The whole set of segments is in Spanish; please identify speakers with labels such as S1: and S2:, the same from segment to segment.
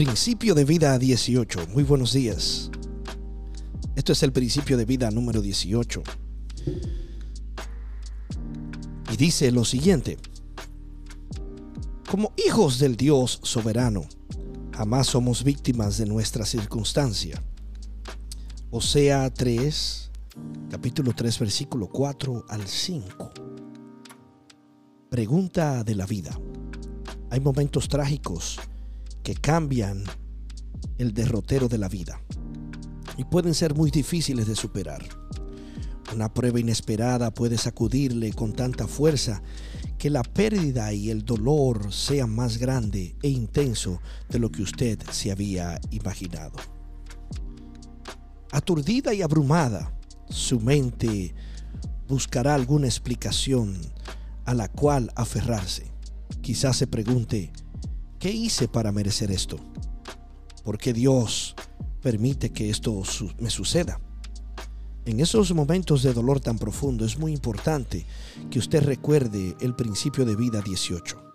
S1: Principio de vida 18. Muy buenos días. Esto es el principio de vida número 18. Y dice lo siguiente. Como hijos del Dios soberano, jamás somos víctimas de nuestra circunstancia. Osea 3, capítulo 3, versículo 4 al 5. Pregunta de la vida. Hay momentos trágicos cambian el derrotero de la vida y pueden ser muy difíciles de superar. Una prueba inesperada puede sacudirle con tanta fuerza que la pérdida y el dolor sean más grande e intenso de lo que usted se había imaginado. Aturdida y abrumada, su mente buscará alguna explicación a la cual aferrarse. Quizás se pregunte, ¿Qué hice para merecer esto? ¿Por qué Dios permite que esto me suceda? En esos momentos de dolor tan profundo es muy importante que usted recuerde el principio de vida 18.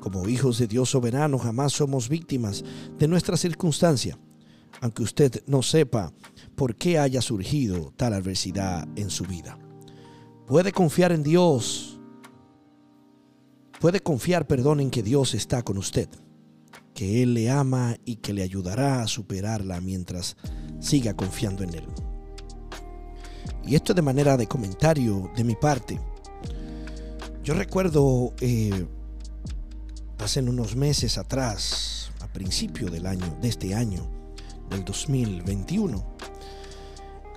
S1: Como hijos de Dios soberano jamás somos víctimas de nuestra circunstancia, aunque usted no sepa por qué haya surgido tal adversidad en su vida. Puede confiar en Dios. Puede confiar, perdón, en que Dios está con usted que Él le ama y que le ayudará a superarla mientras siga confiando en Él. Y esto de manera de comentario de mi parte. Yo recuerdo eh, hace unos meses atrás, a principio del año, de este año, del 2021,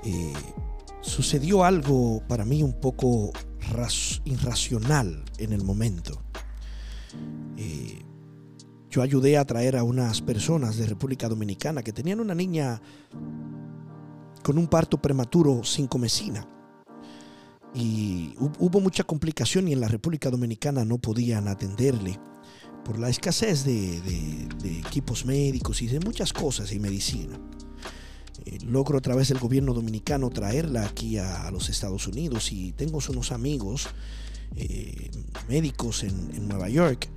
S1: eh, sucedió algo para mí un poco irracional en el momento. Yo ayudé a traer a unas personas de República Dominicana que tenían una niña con un parto prematuro sin comecina. Y hubo mucha complicación y en la República Dominicana no podían atenderle por la escasez de, equipos médicos y de muchas cosas y medicina. Eh, logro a través del gobierno dominicano traerla aquí a, los Estados Unidos y tengo unos amigos eh, médicos en Nueva York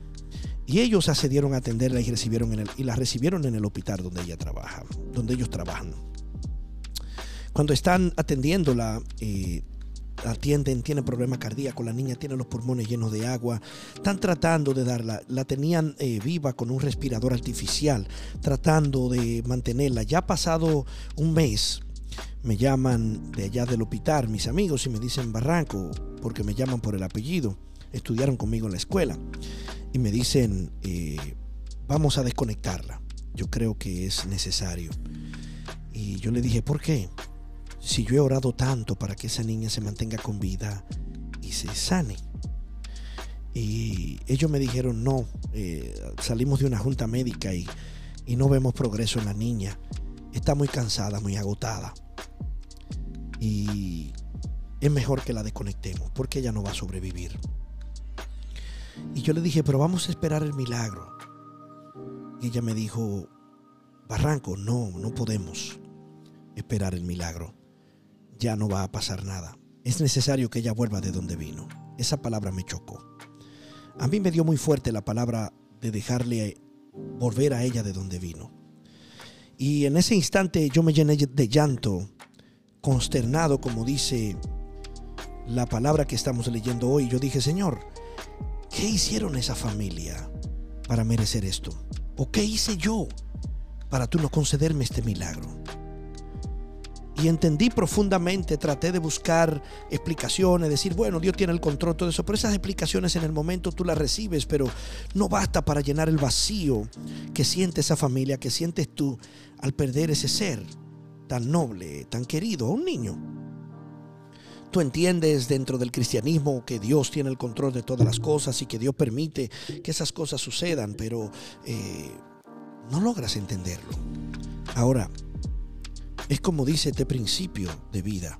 S1: y ellos accedieron a atenderla y, recibieron en el, y la recibieron en el hospital donde ella trabaja, donde ellos trabajan. Cuando están atendiéndola, eh, atienden, tienen problema cardíaco, la niña tiene los pulmones llenos de agua, están tratando de darla, la tenían eh, viva con un respirador artificial, tratando de mantenerla. Ya ha pasado un mes, me llaman de allá del hospital mis amigos y me dicen Barranco, porque me llaman por el apellido, estudiaron conmigo en la escuela y me dicen, eh, vamos a desconectarla. Yo creo que es necesario. Y yo le dije, ¿por qué? Si yo he orado tanto para que esa niña se mantenga con vida y se sane. Y ellos me dijeron, no, eh, salimos de una junta médica y, y no vemos progreso en la niña. Está muy cansada, muy agotada. Y es mejor que la desconectemos porque ella no va a sobrevivir. Y yo le dije, pero vamos a esperar el milagro. Y ella me dijo, Barranco, no, no podemos esperar el milagro. Ya no va a pasar nada. Es necesario que ella vuelva de donde vino. Esa palabra me chocó. A mí me dio muy fuerte la palabra de dejarle volver a ella de donde vino. Y en ese instante yo me llené de llanto, consternado, como dice la palabra que estamos leyendo hoy. Yo dije, Señor, ¿Qué hicieron esa familia para merecer esto? ¿O qué hice yo para tú no concederme este milagro? Y entendí profundamente, traté de buscar explicaciones, decir, bueno, Dios tiene el control, todo eso, pero esas explicaciones en el momento tú las recibes, pero no basta para llenar el vacío que siente esa familia, que sientes tú al perder ese ser tan noble, tan querido, a un niño. Tú entiendes dentro del cristianismo que Dios tiene el control de todas las cosas y que Dios permite que esas cosas sucedan, pero eh, no logras entenderlo. Ahora, es como dice este principio de vida.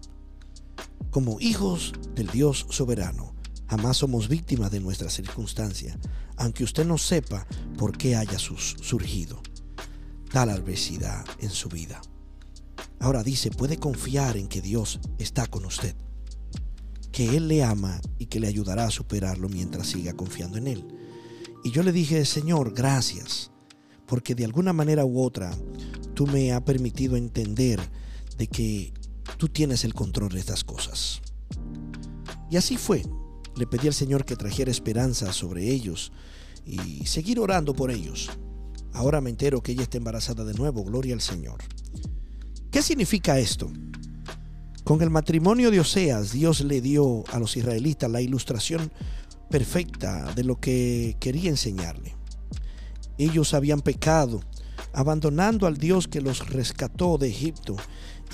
S1: Como hijos del Dios soberano, jamás somos víctimas de nuestra circunstancia, aunque usted no sepa por qué haya surgido tal adversidad en su vida. Ahora dice, puede confiar en que Dios está con usted que Él le ama y que le ayudará a superarlo mientras siga confiando en Él. Y yo le dije, Señor, gracias, porque de alguna manera u otra tú me has permitido entender de que tú tienes el control de estas cosas. Y así fue. Le pedí al Señor que trajera esperanza sobre ellos y seguir orando por ellos. Ahora me entero que ella está embarazada de nuevo, gloria al Señor. ¿Qué significa esto? Con el matrimonio de Oseas, Dios le dio a los israelitas la ilustración perfecta de lo que quería enseñarle. Ellos habían pecado, abandonando al Dios que los rescató de Egipto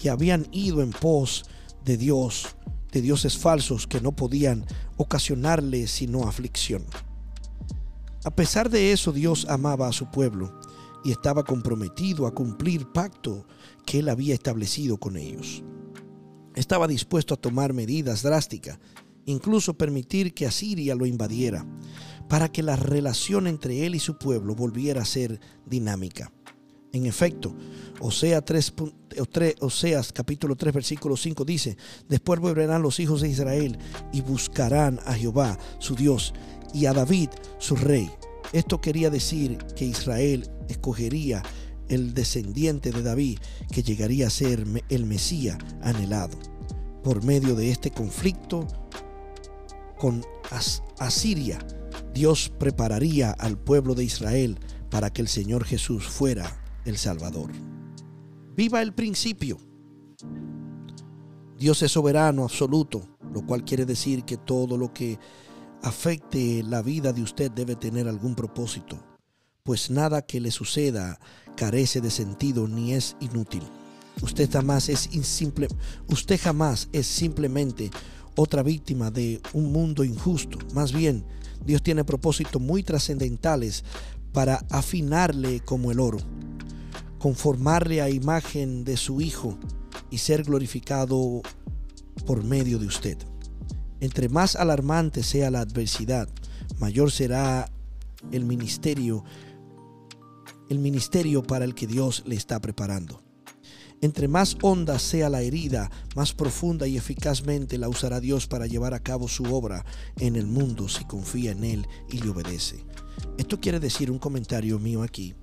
S1: y habían ido en pos de Dios, de dioses falsos que no podían ocasionarle sino aflicción. A pesar de eso, Dios amaba a su pueblo y estaba comprometido a cumplir pacto que él había establecido con ellos. Estaba dispuesto a tomar medidas drásticas, incluso permitir que Asiria lo invadiera, para que la relación entre él y su pueblo volviera a ser dinámica. En efecto, Oseas, 3, Oseas capítulo 3 versículo 5 dice, después volverán los hijos de Israel y buscarán a Jehová, su Dios, y a David, su rey. Esto quería decir que Israel escogería el descendiente de David que llegaría a ser el Mesías anhelado. Por medio de este conflicto con Asiria, Dios prepararía al pueblo de Israel para que el Señor Jesús fuera el Salvador. Viva el principio. Dios es soberano absoluto, lo cual quiere decir que todo lo que afecte la vida de usted debe tener algún propósito, pues nada que le suceda carece de sentido ni es inútil. Usted jamás es usted jamás es simplemente otra víctima de un mundo injusto. Más bien, Dios tiene propósitos muy trascendentales para afinarle como el oro conformarle a imagen de su Hijo y ser glorificado por medio de usted. Entre más alarmante sea la adversidad, mayor será el ministerio, el ministerio para el que Dios le está preparando. Entre más honda sea la herida, más profunda y eficazmente la usará Dios para llevar a cabo su obra en el mundo si confía en Él y le obedece. Esto quiere decir un comentario mío aquí,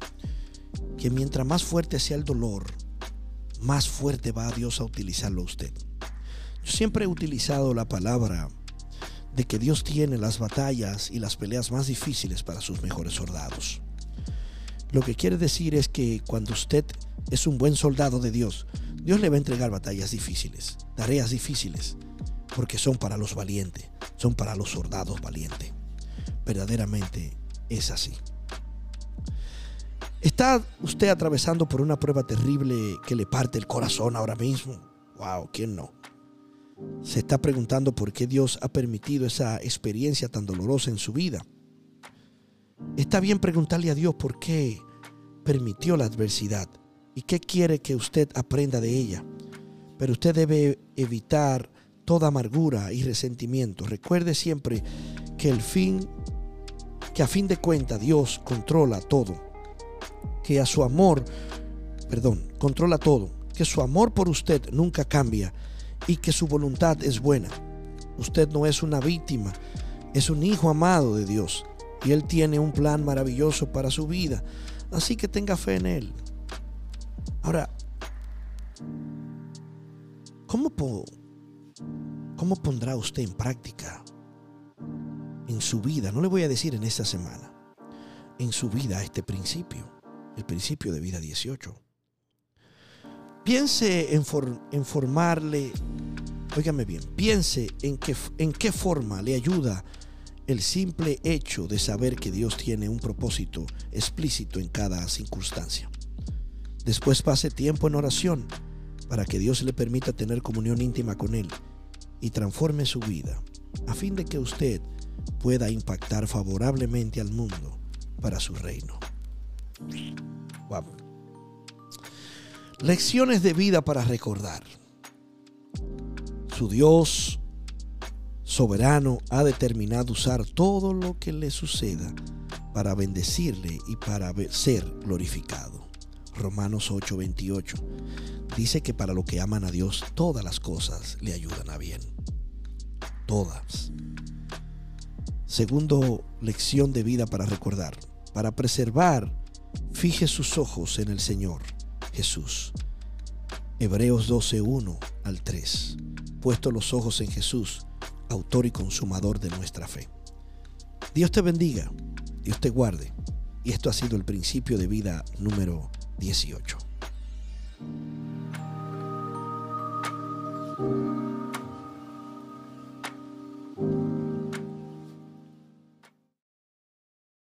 S1: que mientras más fuerte sea el dolor, más fuerte va Dios a utilizarlo a usted. Yo siempre he utilizado la palabra de que Dios tiene las batallas y las peleas más difíciles para sus mejores soldados. Lo que quiere decir es que cuando usted es un buen soldado de Dios, Dios le va a entregar batallas difíciles, tareas difíciles, porque son para los valientes, son para los soldados valientes. Verdaderamente es así. ¿Está usted atravesando por una prueba terrible que le parte el corazón ahora mismo? Wow, ¿quién no? Se está preguntando por qué Dios ha permitido esa experiencia tan dolorosa en su vida. Está bien preguntarle a Dios por qué permitió la adversidad y qué quiere que usted aprenda de ella. Pero usted debe evitar toda amargura y resentimiento. Recuerde siempre que que a fin de cuentas Dios controla todo que a su amor, perdón, controla todo, que su amor por usted nunca cambia y que su voluntad es buena. Usted no es una víctima, es un hijo amado de Dios y Él tiene un plan maravilloso para su vida. Así que tenga fe en Él. Ahora, ¿cómo, cómo pondrá usted en práctica en su vida? No le voy a decir en esta semana, en su vida este principio el principio de vida 18. Piense en, formarle, óigame bien, piense en, en qué forma le ayuda el simple hecho de saber que Dios tiene un propósito explícito en cada circunstancia. Después pase tiempo en oración para que Dios le permita tener comunión íntima con Él y transforme su vida a fin de que usted pueda impactar favorablemente al mundo para su reino. Lecciones de vida para recordar. Su Dios soberano ha determinado usar todo lo que le suceda para bendecirle y para ser glorificado. Romanos 8:28 dice que para lo que aman a Dios todas las cosas le ayudan a bien. Todas. Segundo lección de vida para recordar. Para preservar Fije sus ojos en el Señor Jesús. Hebreos 12:1 al 3. Puesto los ojos en Jesús, autor y consumador de nuestra fe. Dios te bendiga, Dios te guarde. Y esto ha sido el principio de vida número 18.